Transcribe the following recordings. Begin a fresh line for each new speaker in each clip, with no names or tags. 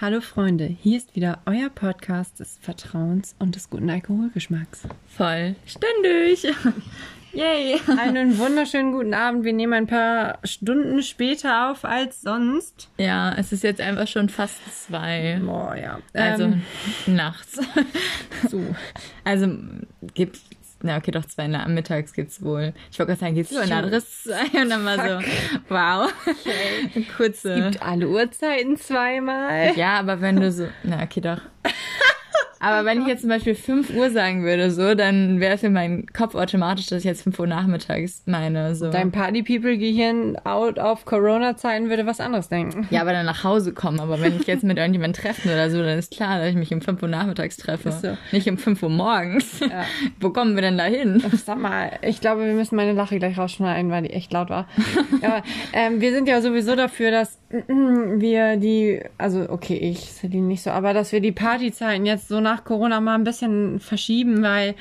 Hallo Freunde, hier ist wieder euer Podcast des Vertrauens und des guten Alkoholgeschmacks.
Voll. Ständig. Yay.
Einen wunderschönen guten Abend. Wir nehmen ein paar Stunden später auf als sonst.
Ja, es ist jetzt einfach schon fast zwei.
Boah, ja.
Also
Ähm,
nachts.
so.
Also gibt na okay, doch zwei na, mittags gibt's wohl. Ich wollte gerade sagen, gibt's wohl ein anderes zwei und dann war so, wow. Kurze.
Gibt alle Uhrzeiten zweimal.
Ja, aber wenn du so, na okay, doch. Aber wenn ich jetzt zum Beispiel 5 Uhr sagen würde, so, dann wäre für meinen Kopf automatisch, dass ich jetzt 5 Uhr nachmittags meine, so.
Dein Party-People-Gehirn out auf Corona-Zeiten würde was anderes denken.
Ja, aber dann nach Hause kommen. Aber wenn ich jetzt mit irgendjemandem treffen oder so, dann ist klar, dass ich mich um 5 Uhr nachmittags treffe.
So.
Nicht um 5 Uhr morgens.
Ja.
Wo kommen wir denn da hin?
Sag mal, ich glaube, wir müssen meine Lache gleich rausschneiden, weil die echt laut war. Aber ähm, wir sind ja sowieso dafür, dass wir die, also okay, ich, Celine nicht so, aber dass wir die Partyzeiten jetzt so nach Corona mal ein bisschen verschieben, weil,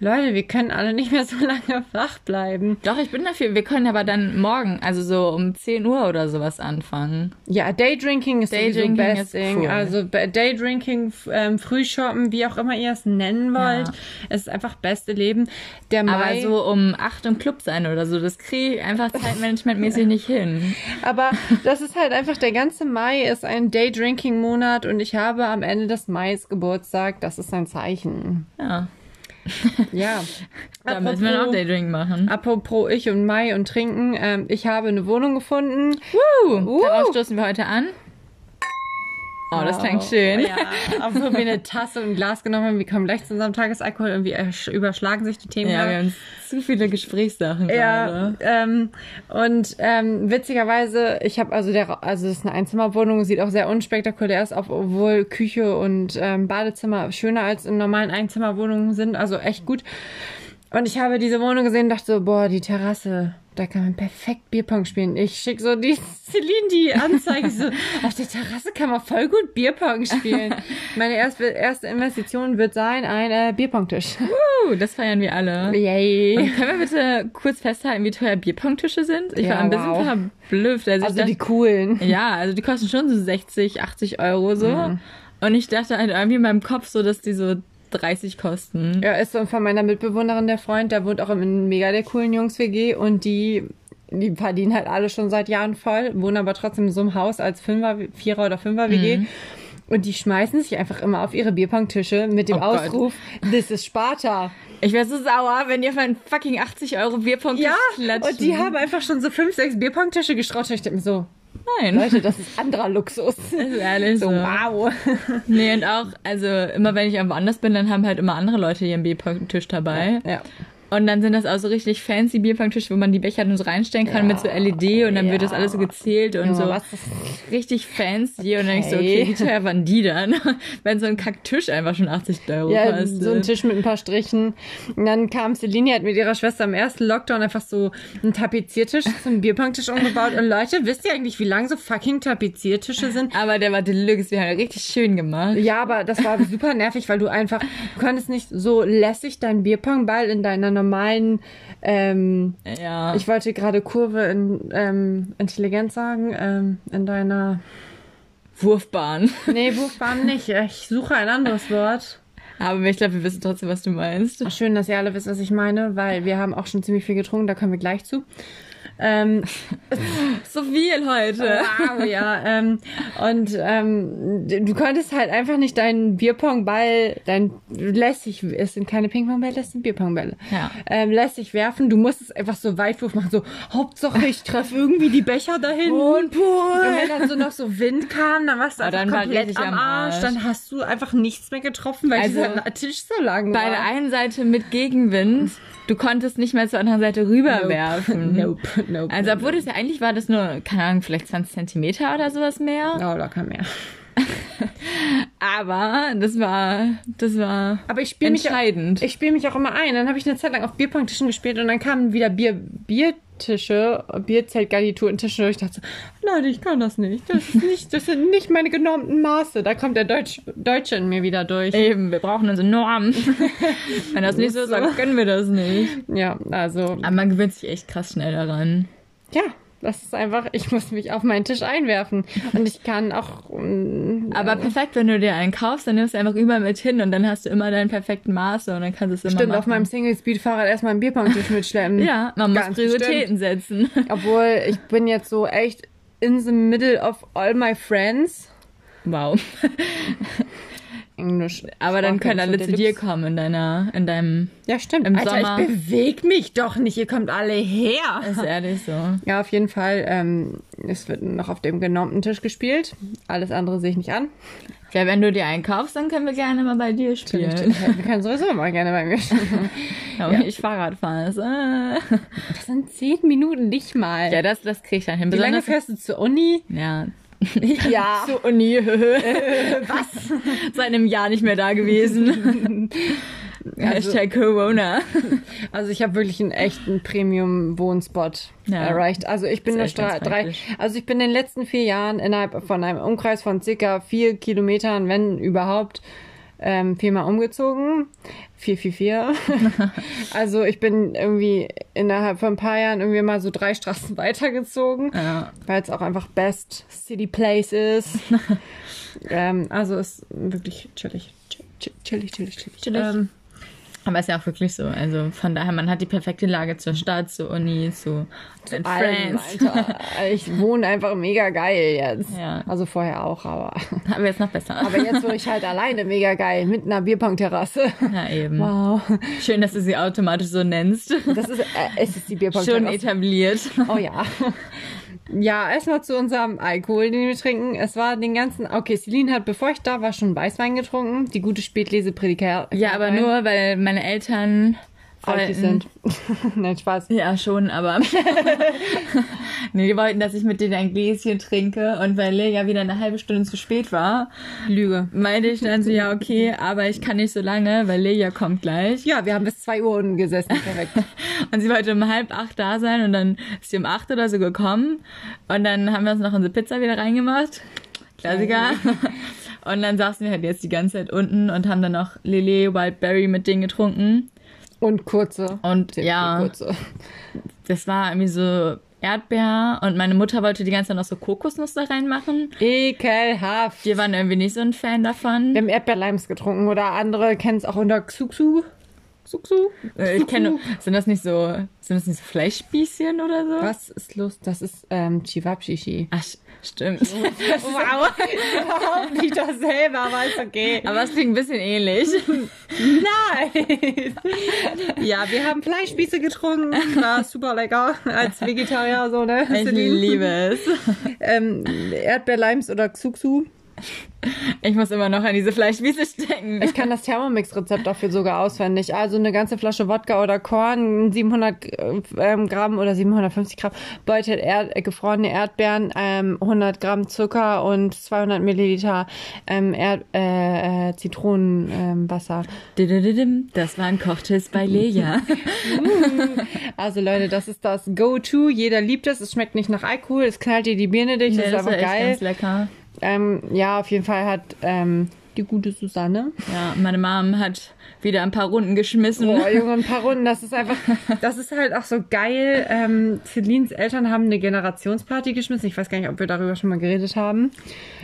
Leute, wir können alle nicht mehr so lange wach bleiben.
Doch, ich bin dafür. Wir können aber dann morgen, also so um 10 Uhr oder sowas anfangen.
Ja, Daydrinking ist
Daydrinking
sowieso
ist
best thing.
cool.
Also Daydrinking, ähm, Frühshoppen, wie auch immer ihr es nennen wollt,
Ja.
es ist einfach beste Leben. Der Mai,
Aber so um 8 im Club sein oder so, das kriege ich einfach zeitmanagementmäßig nicht hin.
Aber das ist halt einfach, der ganze Mai ist ein Day-Drinking-Monat und ich habe am Ende des Mais Geburtstag. Das ist ein Zeichen.
Ja,
Ja.
da müssen wir noch Daydrink machen.
apropos ich und Mai und Trinken. Ähm, ich habe eine Wohnung gefunden.
Uh, Darauf stoßen wir heute an. Oh, das klingt schön.
Ja, obwohl wir eine Tasse und ein Glas genommen haben. Wir kommen gleich zu unserem Tagesalkohol. Irgendwie ersch- überschlagen sich die Themen.
Ja,
gerade.
wir haben zu viele Gesprächssachen
Ja,
gerade.
ähm, und ähm, witzigerweise, ich habe also der, also das ist eine Einzimmerwohnung, sieht auch sehr unspektakulär aus, obwohl Küche und ähm, Badezimmer schöner als in normalen Einzimmerwohnungen sind, also echt gut. Und ich habe diese Wohnung gesehen und dachte so, boah, die Terrasse, da kann man perfekt Bierpong spielen. Ich schicke so die Celine die Anzeige so, auf der Terrasse kann man voll gut Bierpong spielen. Meine erste, erste Investition wird sein, ein äh, Bierpongtisch.
Uh, das feiern wir alle.
Yay.
Und können wir bitte kurz festhalten, wie teuer Bierpongtische sind? Ich
Ja,
war ein bisschen
wow.
verblüfft. Also,
Also
ich
die
dachte,
coolen.
ja, also die kosten schon so 60, 80 Euro so.
Mhm.
Und ich dachte halt irgendwie in meinem Kopf so, dass die so 30 kosten.
Ja, ist so von meiner Mitbewohnerin der Freund, der wohnt auch in mega der coolen Jungs-WG und die, die verdienen halt alle schon seit Jahren voll, wohnen aber trotzdem in so einem Haus als Fünfer, Vierer oder Fünfer WG.
Mhm.
Und die schmeißen sich einfach immer auf ihre Bierpongtische mit dem
Oh Gott.
Ausruf, this is Sparta.
Ich wäre so sauer, wenn die auf einen fucking 80 Euro Bierpongtisch
Ja,
klatschen.
und die haben einfach schon so fünf, sechs Bierpongtische gestraucht. Ich denke mir so,
Nein.
Leute, das ist anderer Luxus.
Das ist ehrlich
So,
so.
wow.
Nee, und auch, also immer wenn ich irgendwo anders bin, dann haben halt immer andere Leute ihren Bierpongtisch dabei.
Ja.
Und dann sind das auch so richtig fancy Bierpongtische, wo man die Becher dann so reinstellen kann mit so LED und dann wird das
ja.
alles so gezählt und
Junge,
so richtig fancy. Und dann denk ich so,
Okay.
okay, wie teuer waren die dann? Wenn so ein Kacktisch einfach schon 80 Euro
Ja,
kostet.
so ein Tisch mit ein paar Strichen. Und dann kam Celine, hat mit ihrer Schwester im ersten Lockdown einfach so einen Tapeziertisch zum Bierpongtisch umgebaut. Und Leute, wisst ihr eigentlich, wie lang so fucking Tapeziertische sind?
Aber der war Deluxe, wir haben richtig schön gemacht.
Ja, aber das war super nervig, weil du einfach, du konntest nicht so lässig deinen Bierpongball in deiner normalen, ähm,
Ja.
ich wollte gerade Kurve in ähm, Intelligenz sagen, ähm, in deiner,
Wurfbahn.
nee, Wurfbahn nicht. Ich suche ein anderes Wort.
Aber ich glaube, wir wissen trotzdem, was du meinst.
Schön, dass ihr alle wisst, was ich meine, weil wir haben auch schon ziemlich viel getrunken, da kommen wir gleich zu. Ähm,
So viel heute.
wow, ja. Ähm, und ähm, du konntest halt einfach nicht deinen Bierpongball, dein lässig, es sind keine Pingpongbälle, es sind Bierpongbälle,
Ja.
ähm, lässig werfen. Du musstest einfach so Weitwurf machen, so Hauptsache ich treffe irgendwie die Becher dahin. Und wenn dann so noch so Wind kam, dann warst du einfach
dann
komplett am Arsch.
Arsch.
Dann hast du einfach nichts mehr getroffen, weil
Also,
dieser Tisch so lang
Bei
war.
der einen Seite mit Gegenwind, du konntest nicht mehr zur anderen Seite rüberwerfen.
Nope, nope.
Also obwohl das ja eigentlich war das nur, keine Ahnung, vielleicht 20 Zentimeter oder sowas mehr.
Ja, locker mehr.
Aber das war, das war
Aber ich spiele mich,
entscheidend.
ich spiele mich auch immer ein. Dann habe ich eine Zeit lang auf Bierpongtischen gespielt und dann kamen wieder Bier, Biertische, Bierzeltgarniturentische. Und ich dachte so, Leute, ich kann das nicht. Das, ist nicht. das sind nicht meine genormten Maße. Da kommt der Deutsch, Deutsche in mir wieder durch.
Eben, wir brauchen unsere Normen. Wenn das nicht so ist, dann können wir das nicht.
Ja, also,
Aber man gewöhnt sich echt krass schnell daran.
ja. Das ist einfach, ich muss mich auf meinen Tisch einwerfen. Und ich kann auch. mm,
Aber perfekt, wenn du dir einen kaufst, dann nimmst du einfach überall mit hin und dann hast du immer deinen perfekten Maße und dann kannst du es immer
Stimmt,
machen.
auf meinem Single-Speed-Fahrrad erstmal einen Bierpong-Tisch mitschleppen.
Ja, man muss
Ganz
Prioritäten setzen.
Obwohl, ich bin jetzt so echt in the middle of all my friends.
Wow.
Englisch.
Aber dann können alle zu dir kommen in deiner, in deinem,
Ja, stimmt.
im
Alter,
Sommer.
ich beweg mich doch nicht. Ihr kommt alle her.
ist ehrlich so.
Ja, auf jeden Fall. Ähm, es wird noch auf dem genormten Tisch gespielt. Alles andere sehe ich nicht an.
Ja, wenn du dir einen kaufst, dann können wir gerne mal bei dir spielen.
Wir können sowieso mal gerne bei mir spielen.
Ja, wenn ich Fahrrad fahre.
Das sind zehn Minuten nicht mal.
Ja, das, das krieg ich dann hin.
Wie lange fährst du zur Uni?
ja.
Ja.
Zur Uni. Was? Seit einem Jahr nicht mehr da gewesen. Hashtag Corona.
Also ich habe wirklich einen echten Premium-Wohnspot
Ja.
erreicht. Also ich bin nur drei, also ich bin in den letzten vier Jahren innerhalb von einem Umkreis von circa vier Kilometern, wenn überhaupt, ähm, viermal umgezogen. Vier, vier, vier. also ich bin irgendwie innerhalb von ein paar Jahren irgendwie mal so drei Straßen weitergezogen,
Ja.
weil es auch einfach best city place ist. ähm, also ist wirklich chillig. Chill- Chillig, chillig, chillig.
Chillig.
Ähm,
Aber ist ja auch wirklich so. Also von daher, man hat die perfekte Lage zur Stadt, zur Uni, zu, den
Allem,
Friends.
Alter. Ich wohne einfach mega geil jetzt.
Ja.
Also vorher auch, aber.
Aber jetzt noch besser.
Aber jetzt wohne ich halt alleine mega geil mit einer Bierpong-Terrasse.
ja, eben.
Wow.
Schön, dass du sie automatisch so nennst.
Das ist, äh, es ist die
Schon
Bierpong-Terrasse.
etabliert.
Oh ja. Ja, erstmal zu unserem Alkohol, den wir trinken. Es war den ganzen. Okay, Celine hat, bevor ich da war, schon Weißwein getrunken. Die gute Spätlese Prädikat.
Ja, aber nur, weil meine Eltern wollten-
sind. Nein, Spaß.
Ja, schon, aber. nee, die wollten, dass ich mit denen ein Gläschen trinke. Und weil Lea wieder eine halbe Stunde zu spät war,
Lüge.
meinte ich dann so, ja, okay, aber ich kann nicht so lange, weil Lea kommt gleich.
Ja, wir haben bis zwei Uhr unten gesessen. Perfekt.
Und sie wollte um halb acht da sein und dann ist sie um acht oder so gekommen. Und dann haben wir uns noch unsere Pizza wieder reingemacht. Klassiker. Und dann saßen wir halt jetzt die ganze Zeit unten und haben dann noch Lele Wildberry mit denen getrunken.
Und kurze.
Und
Sehr
ja,
Kurze.
das war irgendwie so Erdbeer und meine Mutter wollte die ganze Zeit noch so Kokosnuss da reinmachen.
Ekelhaft.
Wir waren irgendwie nicht so ein Fan davon.
Wir haben Erdbeerleims getrunken oder andere kennen es auch unter Xuxu. Xuxu?
Äh, Ich kenne, sind das nicht so, sind das nicht so Fleischspießchen oder so?
Was ist los? Das ist ähm, Chivapchichi.
Ach, stimmt.
Wow. Überhaupt nicht dasselbe, aber ist okay.
Aber es klingt ein bisschen ähnlich.
Nein. Ja, wir haben Fleischspieße getrunken. War super lecker. Als Vegetarier so, ne?
Ich liebe es.
Ähm, Erdbeerleims oder Xuxu.
Ich muss immer noch an diese Fleischwiese stecken.
Ich kann das Thermomix-Rezept dafür sogar auswendig. Also eine ganze Flasche Wodka oder Korn, 700 ähm, Gramm oder 750 Gramm Beutel Erd äh, gefrorene Erdbeeren, ähm, 100 Gramm Zucker und 200 Milliliter ähm, Erd äh, äh, Zitronenwasser.
Didididim, Das waren Kochtipps bei Lea.
also Leute, das ist das Go-To. Jeder liebt es. Es schmeckt nicht nach Alkohol. Es knallt dir die Birne durch. Das ist
war
einfach geil.
ganz lecker.
Ähm, ja, auf jeden Fall hat ähm, die gute Susanne
Ja, meine Mom hat wieder ein paar Runden geschmissen.
Boah, Junge, ein paar Runden, das ist einfach, das ist halt auch so geil. Ähm, Celines Eltern haben eine Generationsparty geschmissen. Ich weiß gar nicht, ob wir darüber schon mal geredet haben.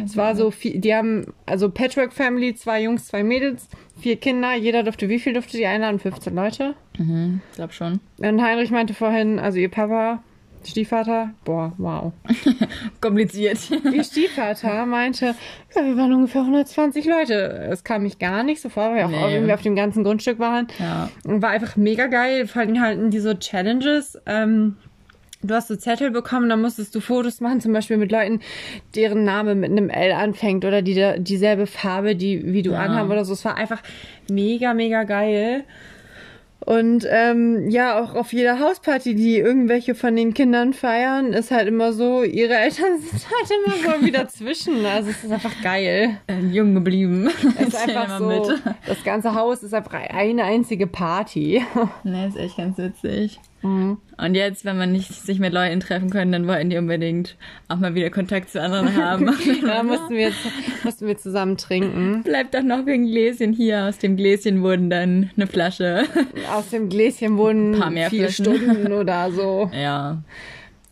Es war so viel, die haben, also Patchwork Family, zwei Jungs, zwei Mädels, vier Kinder. Jeder durfte, wie viel durfte die einladen? 15 Leute.
Mhm, glaub schon.
Und Heinrich meinte vorhin, also ihr Papa, Stiefvater, boah, wow.
Kompliziert.
Ihr Stiefvater meinte, ja, wir waren ungefähr 120 Leute. Es kam mich gar nicht so vor, weil wir auch
Nee.
irgendwie auf dem ganzen Grundstück waren.
Ja.
War einfach mega geil. Vor allem halt in diese Challenges. Ähm, du hast so Zettel bekommen, da musstest du Fotos machen, zum Beispiel mit Leuten, deren Name mit einem L anfängt oder die dieselbe Farbe, die wie du
Ja.
anhaben oder so. Es war einfach mega, mega geil. Und ähm, ja, auch auf jeder Hausparty, die irgendwelche von den Kindern feiern, ist halt immer so, ihre Eltern sind halt immer so wieder zwischen. Also es ist einfach geil.
Äh, jung geblieben.
Es ist einfach so, das ganze Haus ist einfach eine einzige Party.
Ne, ist echt ganz witzig.
Mhm.
Und jetzt, wenn man nicht sich mit Leuten treffen können, dann wollten die unbedingt auch mal wieder Kontakt zu anderen haben.
Da mussten wir, mussten wir zusammen trinken.
Bleibt doch noch wegen Gläschen hier. Aus dem Gläschen wurden dann eine Flasche.
Aus dem Gläschen wurden
Paar mehr
vier
Flaschen.
Stunden oder so.
Ja.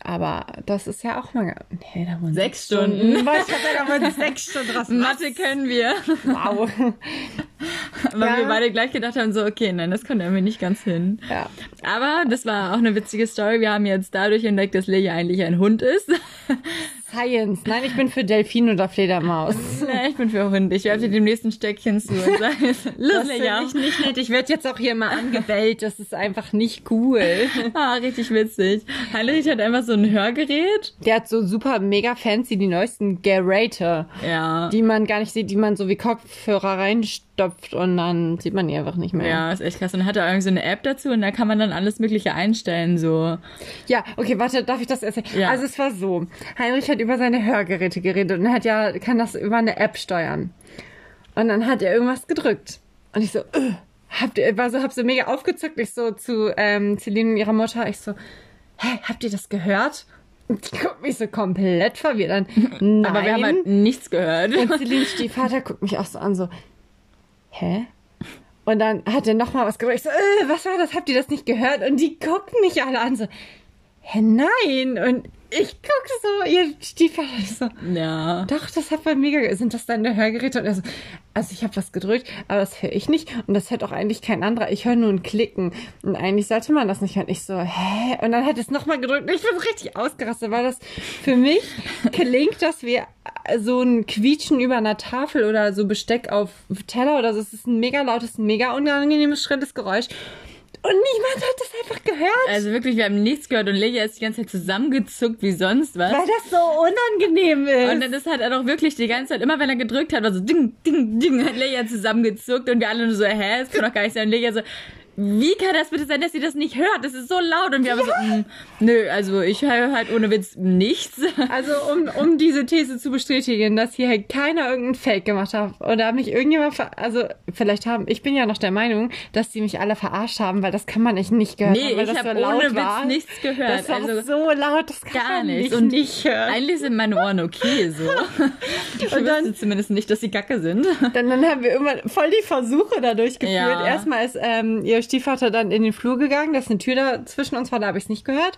Aber das ist ja auch mal. Nee, da wurden
Sechs Stunden.
Weil ich da wurden sechs Stunden draus.
Mathe können wir.
Wow.
Weil
Ja.
wir beide gleich gedacht haben, so, okay, nein, das kommt irgendwie nicht ganz hin.
Ja.
Aber das war auch eine witzige Story. Wir haben jetzt dadurch entdeckt, dass Lea eigentlich ein Hund ist.
Science. Nein, ich bin für Delfin oder Fledermaus.
Nee, ich bin für Hund. Ich werfe dir dem nächsten Stöckchen zu und sage, los,
Das
Lea.
finde ich nicht nett. Ich werde jetzt auch hier mal angebellt. Das ist einfach nicht cool.
Ah, richtig witzig. Heinrich hat einfach so ein Hörgerät.
Der hat so super mega fancy die neuesten Geräte,
Ja.
die man gar nicht sieht, die man so wie Kopfhörer reinstopft und dann sieht man die einfach nicht mehr.
Ja, ist echt krass. Und dann hat er irgendwie so eine App dazu und da kann man dann alles Mögliche einstellen, so.
Ja, okay, warte, darf ich das erzählen?
Ja.
Also es war so, Heinrich hat über seine Hörgeräte geredet und er hat ja, kann das über eine App steuern. Und dann hat er irgendwas gedrückt. Und ich so, äh, habt ihr, war so, hab so mega aufgezuckt. Ich so zu ähm, Celine und ihrer Mutter, ich so, hä, habt ihr das gehört? Die guckt mich so komplett verwirrt an. Nein.
Aber wir haben halt nichts gehört.
Und Celines Stiefvater guckt mich auch so an, so, hä? Und dann hat er nochmal was gedrückt. Ich so, äh, was war das? Habt ihr das nicht gehört? Und die gucken mich alle an, so, hä, nein. Und ich guck so, ihr Stiefvater ich so,
Ja.
doch, das hat bei ge- sind das deine Hörgeräte? Und er so, also ich habe was gedrückt, aber das höre ich nicht. Und das hört auch eigentlich kein anderer. Ich höre nur ein Klicken. Und eigentlich sollte man das nicht hören. Ich so, hä? Und dann hat es nochmal gedrückt. Und ich bin richtig ausgerastet, weil das für mich klingt, dass wir so ein Quietschen über einer Tafel oder so Besteck auf Teller oder so. Es ist ein mega lautes, mega unangenehmes, schrilles Geräusch. Und niemand hat das einfach gehört.
Also wirklich, wir haben nichts gehört und Lea ist die ganze Zeit zusammengezuckt wie sonst was.
weil das so unangenehm ist.
Und dann ist halt er doch wirklich die ganze Zeit, immer wenn er gedrückt hat, war so ding, ding, ding, hat Lea zusammengezuckt und wir alle nur so, hä, das kann doch gar nicht sein. Und Lea so, wie kann das bitte sein, dass sie das nicht hört? Das ist so laut. Und wir haben so, mm, nö, also ich höre halt ohne Witz nichts.
Also um, um diese These zu bestätigen, dass hier halt keiner irgendeinen Fake gemacht hat oder mich irgendjemand, ver also vielleicht haben, ich bin ja noch der Meinung, dass die mich alle verarscht haben, weil das kann man echt nicht gehört
Nee,
haben, weil
ich
das
habe
so laut
ohne
war.
Witz nichts gehört.
Das war
also
so laut, das kann
gar
man
nichts.
nicht,
Und
nicht hören.
eigentlich sind meine Ohren okay so. Ich
Und dann-
zumindest nicht, dass sie Kacke sind.
Dann, dann haben wir irgendwann voll die Versuche da durchgeführt.
Ja.
Erstmal ist ähm, ihr Stiefvater dann in den Flur gegangen, dass eine Tür da zwischen uns war, da habe ich es nicht gehört.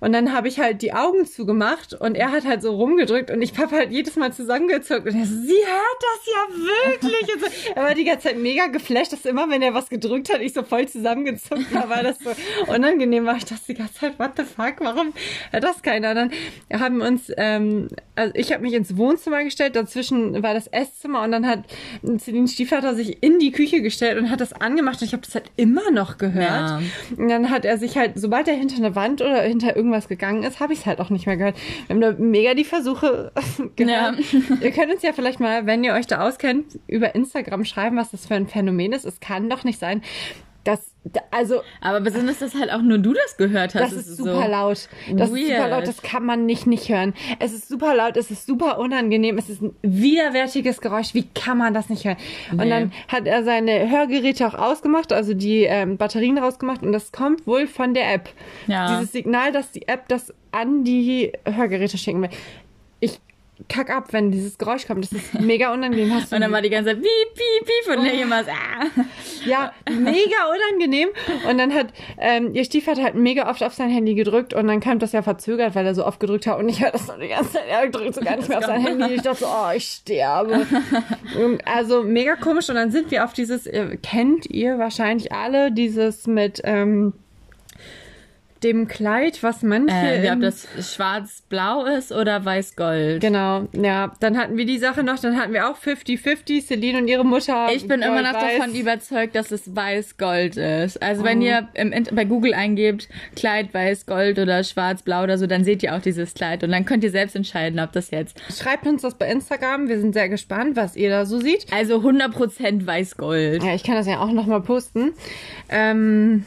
Und dann habe ich halt die Augen zugemacht und er hat halt so rumgedrückt und ich habe halt jedes Mal zusammengezuckt und er so, sie hört das ja wirklich. So. Er war die ganze Zeit mega geflasht, dass immer, wenn er was gedrückt hat, ich so voll zusammengezuckt war, weil das so unangenehm war. Ich dachte die ganze Zeit, what the fuck, warum hört das keiner? Dann haben uns, ähm, also ich habe mich ins Wohnzimmer gestellt, dazwischen war das Esszimmer und dann hat Celine Stiefvater sich in die Küche gestellt und hat das angemacht und ich habe das halt immer noch gehört.
Ja.
Und dann hat er sich halt, sobald er hinter eine Wand oder hinter irgendwas gegangen ist, habe ich es halt auch nicht mehr gehört. Wir haben da mega die Versuche gehört. Ihr könnt uns ja vielleicht mal, wenn ihr euch da auskennt, über Instagram schreiben, was das für ein Phänomen ist. Es kann doch nicht sein, dass, also,
Aber besonders, dass halt auch nur du das gehört hast.
das ist super
so
laut. Das ist super
weird.
laut, das kann man nicht nicht hören. Es ist super laut, es ist super unangenehm, es ist ein widerwärtiges Geräusch. Wie kann man das nicht hören? Und
Nee.
dann hat er seine Hörgeräte auch ausgemacht, also die ähm, Batterien rausgemacht und das kommt wohl von der App.
Ja.
Dieses Signal, dass die App das an die Hörgeräte schicken will. Kack ab, wenn dieses Geräusch kommt. Das ist mega unangenehm. Hast du
Und dann war die ganze Zeit piep, piep, piep und immer so, ah.
ja, mega unangenehm. Und dann hat ähm, ihr Stiefvater halt mega oft auf sein Handy gedrückt und dann kam das ja verzögert, weil er so oft gedrückt hat und ich höre das noch die ganze Zeit. Er drückt so gar nicht mehr auf sein Handy. Ich dachte so, oh, ich sterbe. Also mega komisch. Und dann sind wir auf dieses, äh, kennt ihr wahrscheinlich alle, dieses mit ähm, dem Kleid, was manche.
Äh, ja, ob das schwarz-blau ist oder weiß-gold.
Genau, ja. Dann hatten wir die Sache noch, dann hatten wir auch 50-50, Celine und ihre Mutter.
Ich bin immer noch
Gold-Weiß.
davon überzeugt, dass es weiß-gold ist. Also
Oh.
wenn ihr im, bei Google eingebt, Kleid weiß-gold oder schwarz-blau oder so, dann seht ihr auch dieses Kleid und dann könnt ihr selbst entscheiden, ob das jetzt.
Schreibt uns das bei Instagram. Wir sind sehr gespannt, was ihr da so seht.
Also 100% weiß-gold.
Ja, ich kann das ja auch nochmal posten. Ähm,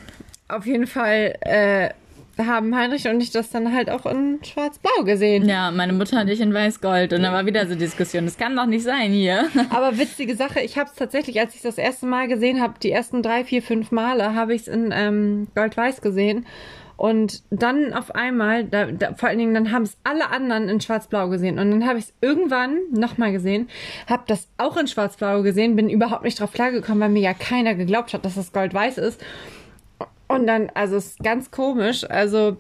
auf jeden Fall äh, haben Heinrich und ich das dann halt auch in Schwarz-Blau gesehen.
Ja, meine Mutter hatte ich in weiß-gold und dann war wieder so Diskussion. Das kann doch nicht sein hier.
Aber witzige Sache, ich habe es tatsächlich, als ich das erste Mal gesehen habe, die ersten drei, vier, fünf Male, habe ich es in ähm, Gold-Weiß gesehen. Und dann auf einmal, da, da, vor allen Dingen, dann haben es alle anderen in Schwarz-Blau gesehen. Und dann habe ich es irgendwann nochmal gesehen, habe das auch in Schwarz-Blau gesehen, bin überhaupt nicht drauf klargekommen, weil mir ja keiner geglaubt hat, dass das Gold-Weiß ist. Und dann, also es ist ganz komisch. Also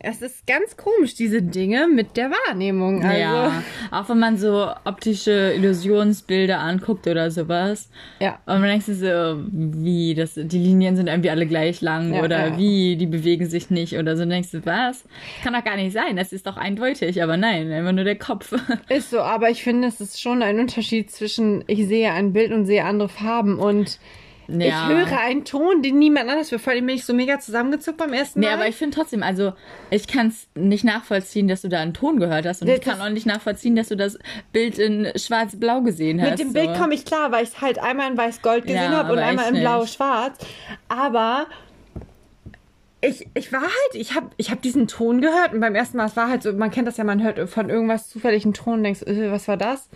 es ist ganz komisch, diese Dinge mit der Wahrnehmung. Also,
Ja, auch wenn man so optische Illusionsbilder anguckt oder sowas.
Ja.
Und man denkt sich so, wie, das, die Linien sind irgendwie alle gleich lang
Ja,
oder
ja.
wie, die bewegen sich nicht oder so. Und denkst du, was? Kann doch gar nicht sein, das ist doch eindeutig. Aber nein, einfach nur der Kopf.
Ist so, aber ich finde, es ist schon ein Unterschied zwischen, ich sehe ein Bild und sehe andere Farben und ich
Ja.
höre einen Ton, den niemand anders hört. Vor allem bin ich so mega zusammengezuckt beim ersten Mal.
Nee, aber ich finde trotzdem, also ich kann es nicht nachvollziehen, dass du da einen Ton gehört hast und
Das
ich kann auch nicht nachvollziehen, dass du das Bild in schwarz-blau gesehen hast.
Mit dem Bild
so.
komme ich klar, weil ich es halt einmal in weiß-gold gesehen
Ja,
habe und einmal
ich
in blau-schwarz. Aber ich, ich war halt, ich habe ich hab diesen Ton gehört und beim ersten Mal, es war halt so, man kennt das ja, man hört von irgendwas zufällig einen Ton und denkst, äh, was war das?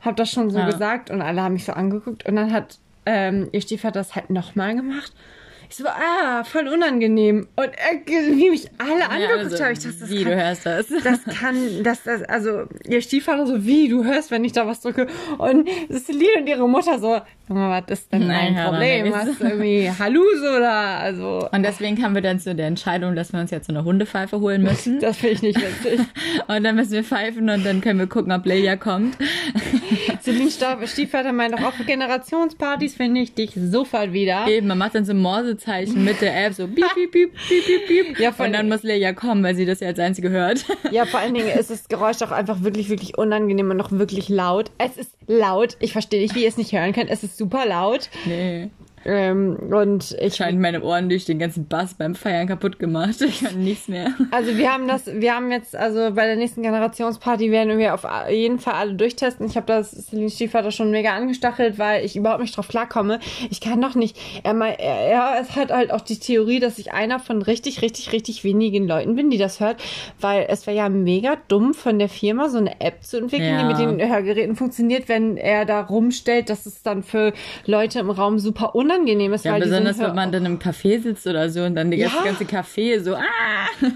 Hab das schon so
Ja.
gesagt und alle haben mich so angeguckt und dann hat ähm, ihr Stiefvater das halt nochmal gemacht. Ich so, ah, voll unangenehm. Und er, wie mich alle
ja,
angeguckt
also,
haben, ich dachte, das
wie,
kann,
du hörst das.
das kann, das, das, also, ihr Stiefvater so, wie, du hörst, wenn ich da was drücke. Und Celine und ihre Mutter so, Junge, was ist denn
Nein,
dein Problem? Hast du irgendwie Halus oder, also,
Und deswegen kamen wir dann zu der Entscheidung, dass wir uns jetzt so eine Hundepfeife holen müssen.
das finde ich nicht witzig.
Und dann müssen wir pfeifen und dann können wir gucken, ob Leia kommt.
Celine Stiefvater meint doch auch für Generationspartys finde ich dich sofort wieder.
Eben, man macht dann so ein Morsezeichen mit der App, so piep, piep, piep, piep, piep, piep.
Ja,
und dann muss Leia kommen, weil sie das ja als einzige hört.
Ja, vor allen Dingen ist das Geräusch auch einfach wirklich, wirklich unangenehm und auch wirklich laut. Es ist laut. Ich verstehe nicht, wie ihr es nicht hören könnt. Es ist super laut.
Nee.
Ähm, und ich
Scheint meine Ohren durch den ganzen Bass beim Feiern kaputt gemacht. Ich kann nichts mehr.
Also wir haben das, wir haben jetzt, also bei der nächsten Generationsparty werden wir auf jeden Fall alle durchtesten. Ich habe das Celine Stiefvater schon mega angestachelt, weil ich überhaupt nicht drauf klarkomme. Ich kann doch nicht. Er, mei- er, er es hat halt auch die Theorie, dass ich einer von richtig, richtig, richtig wenigen Leuten bin, die das hört, weil es wäre ja mega dumm von der Firma so eine App zu entwickeln,
Ja.
die mit den Hörgeräten funktioniert, wenn er da rumstellt, dass es dann für Leute im Raum super unangenehm ist,
Ja,
weil
besonders wenn man dann im Café sitzt oder so und dann die
Ja.
ganze, ganze Café so, ah,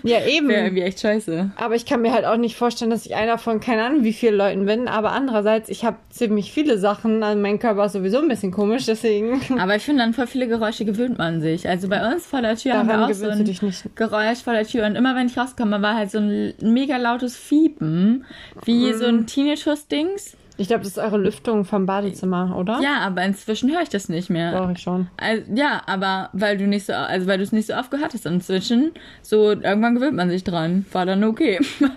ja eben.
wäre irgendwie echt scheiße.
Aber ich kann mir halt auch nicht vorstellen, dass ich einer von keine Ahnung wie vielen Leuten bin. Aber andererseits, ich habe ziemlich viele Sachen. Also mein Körper ist sowieso ein bisschen komisch, deswegen.
Aber ich finde, an voll viele Geräusche gewöhnt man sich. Also bei uns vor der Tür haben
Daran
wir auch so ein. Geräusch vor der Tür. Und immer wenn ich rauskomme, war halt so ein mega lautes Fiepen. Wie so
Mhm.
ein Teenage-Dings.
Ich glaube, das ist eure Lüftung vom Badezimmer, oder?
Ja, aber inzwischen höre ich das nicht mehr.
Brauche ich schon.
Also, ja, aber weil du nicht so, also weil du es nicht so oft gehört hast inzwischen, so irgendwann gewöhnt man sich dran. War dann okay.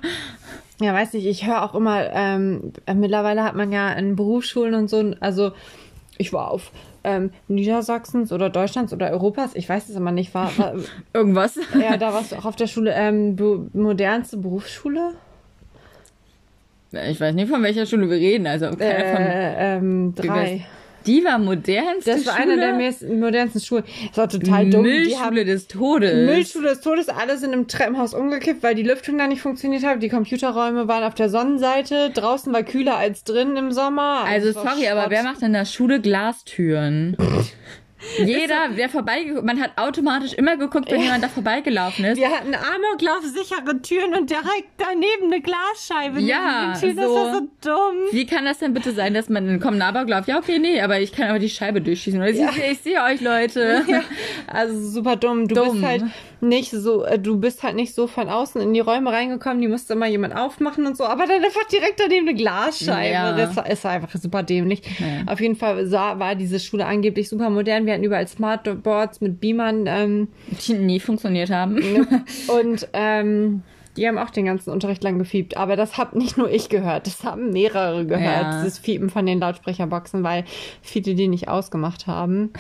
Ja, weiß nicht, ich höre auch immer, ähm, äh, mittlerweile hat man ja in Berufsschulen und so, also ich war auf ähm, Niedersachsens oder Deutschlands oder Europas, ich weiß es immer nicht, war, war
Irgendwas.
ja, da warst du auch auf der Schule, ähm, be modernste Berufsschule?
Ich weiß nicht, von welcher Schule wir reden. Also keine von,
Äh, ähm, drei.
die war modernste
Das war
Schule.
eine der modernsten Schulen. Das war total dumm. Die
Müllschule des Todes.
Müllschule des Todes, alle sind im Treppenhaus umgekippt, weil die Lüftung da nicht funktioniert hat. Die Computerräume waren auf der Sonnenseite. Draußen war kühler als drin im Sommer.
Also
war
sorry, aber wer macht in der Schule Glastüren? Jeder, wer vorbeigeguckt, man hat automatisch immer geguckt, wenn
Ja.
jemand da vorbeigelaufen ist.
Wir hatten Amoklauf-sichere Türen und direkt daneben eine Glasscheibe.
Ja,
Türen. Das
so.
war so dumm.
Wie kann das denn bitte sein, dass man dann kommt ein Aberglaub? Ja, okay, nee, aber ich kann aber die Scheibe durchschießen. Oder ich,
Ja.
ich, sehe euch, Leute.
Ja, also super dumm. Du
Dumm.
bist halt nicht so, äh, du bist halt nicht so von außen in die Räume reingekommen, die musste immer jemand aufmachen und so, aber dann einfach direkt daneben eine Glasscheibe.
Ja.
Das ist einfach super dämlich.
Ja.
Auf jeden Fall sah, war diese Schule angeblich super modern. Wir hatten überall Smartboards mit Beamern ähm,
Die nie funktioniert haben.
und ähm, die haben auch den ganzen Unterricht lang gefiebt. Aber das hab nicht nur ich gehört, das haben mehrere gehört,
Ja.
dieses Fiepen von den Lautsprecherboxen, weil viele die nicht ausgemacht haben.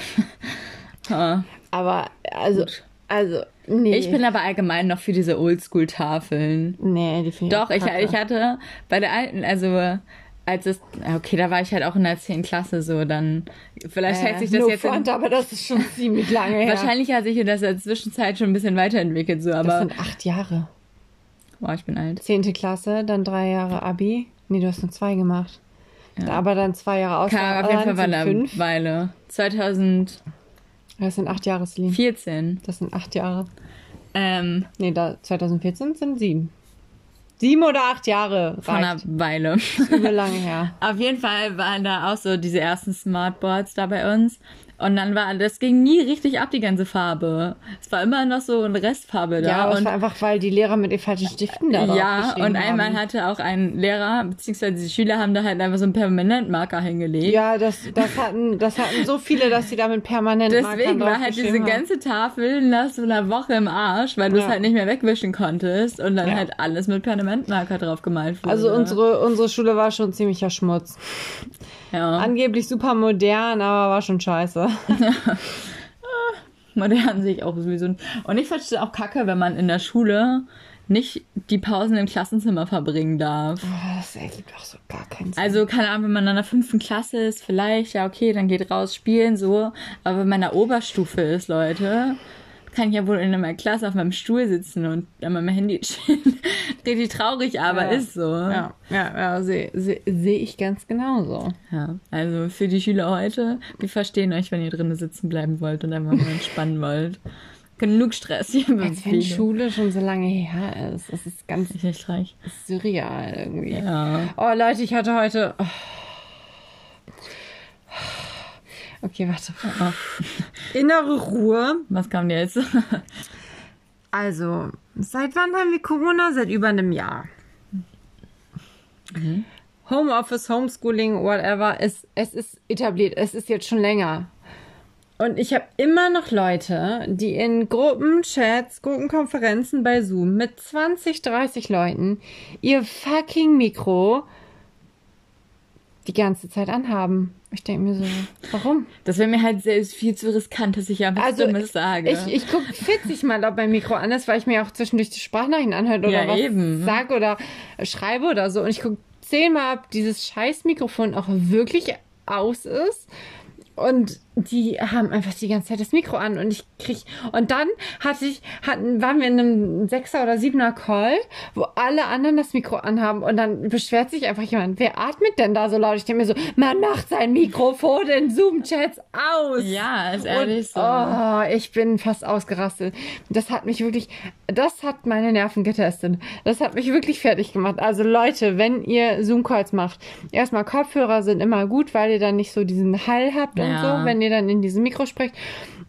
Ja.
Aber also,
Gut.
also, nee.
Ich bin aber allgemein noch für diese Oldschool-Tafeln.
Nee, die finde
Doch, ich, ich hatte bei der alten, also als es, okay, da war ich halt auch in der 10. Klasse so, dann, vielleicht hält sich das
no
jetzt,
front,
in,
aber das ist schon ziemlich lange her.
wahrscheinlich hat sich das in der Zwischenzeit schon ein bisschen weiterentwickelt, so,
Das
aber,
sind acht Jahre.
boah, ich bin alt.
Zehnte Klasse, dann drei Jahre Abi. Nee, du hast nur zwei gemacht. Aber dann zwei Jahre aus.
Kam auf jeden Fall war eine. Weile. 2014.
Das sind acht Jahre, Celine. Das sind acht Jahre.
Ähm,
Nee, da 2014 sind sieben. Sieben oder acht Jahre
von einer
reicht.
Weile.
Übel lange her.
Auf jeden Fall waren da auch so diese ersten Smartboards da bei uns. Und dann war, das ging nie richtig ab, die ganze Farbe. Es war immer noch so eine Restfarbe da.
Ja, aber es
und
war einfach, weil die Lehrer mit den falschen Stiften da drauf
ja, und einmal
haben.
hatte auch ein Lehrer, beziehungsweise die Schüler haben da halt einfach so einen Permanentmarker hingelegt.
Ja, das, das hatten, das hatten so viele, dass sie damit permanent
Deswegen war halt diese ganze Tafel nach so einer Woche im Arsch, weil du es
Ja.
halt nicht mehr wegwischen konntest und dann
Ja.
halt alles mit Permanentmarker drauf gemalt wurde.
Also unsere, unsere Schule war schon ziemlicher Schmutz.
Ja,
Angeblich super modern, aber war schon scheiße.
modern sehe ich auch sowieso. Und ich verstehe auch kacke, wenn man in der Schule nicht die Pausen im Klassenzimmer verbringen darf.
Oh, das ergibt auch so gar keinen Sinn.
Also, keine Ahnung, wenn man in der fünften Klasse ist, vielleicht, ja, okay, dann geht raus spielen, so. Aber wenn man in der Oberstufe ist, Leute, kann ich ja wohl in meiner Klasse auf meinem Stuhl sitzen und an meinem Handy chillen. Richtig traurig, aber
Ja.
ist so.
ja, ja, ja sehe seh, seh ich ganz genauso.
Ja, also für die Schüler heute, wir verstehen euch, wenn ihr drinnen sitzen bleiben wollt und einfach mal entspannen wollt. Genug Stress hier mit
Als wenn Schule schon so lange her ist. Das ist ganz
Ich nicht reich.
surreal irgendwie.
Ja.
Oh Leute, ich hatte heute. Oh. Okay, warte. Innere Ruhe.
Was kam dir jetzt?
Also, seit wann haben wir Corona? Seit über einem Jahr. Homeoffice, Homeschooling, whatever, es, es ist etabliert. Es ist jetzt schon länger. Und ich habe immer noch Leute, die in Gruppenchats, Gruppenkonferenzen bei Zoom mit 20, 30 Leuten ihr fucking Mikro die ganze Zeit anhaben. Ich denke mir so, warum?
Das wäre mir halt selbst viel zu riskant, dass ich einfach
Also,
Dummes sage.
Ich, ich gucke 40 Mal, ob mein Mikro an ist, weil ich mir auch zwischendurch die Sprachnachrichten anhört oder
Ja,
was
eben.
sage oder schreibe oder so. Und ich gucke zehnmal, ob dieses scheiß Mikrofon auch wirklich aus ist. Und die haben einfach die ganze Zeit das Mikro an und ich krieg und dann hatte ich hatten waren wir in einem Sechser oder Siebener Call, wo alle anderen das Mikro anhaben und dann beschwert sich einfach jemand, wer atmet denn da so laut? Ich denke mir so, man macht sein Mikrofon in Zoom Chats aus.
ja, ist ehrlich so.
Oh, ich bin fast ausgerastet. Das hat mich wirklich, das hat meine Nerven getestet. Das hat mich wirklich fertig gemacht. Also Leute, wenn ihr Zoom-Calls macht, erstmal Kopfhörer sind immer gut, weil ihr dann nicht so diesen Hall habt und
Ja.
so, wenn ihr dann in diesem Mikro sprecht.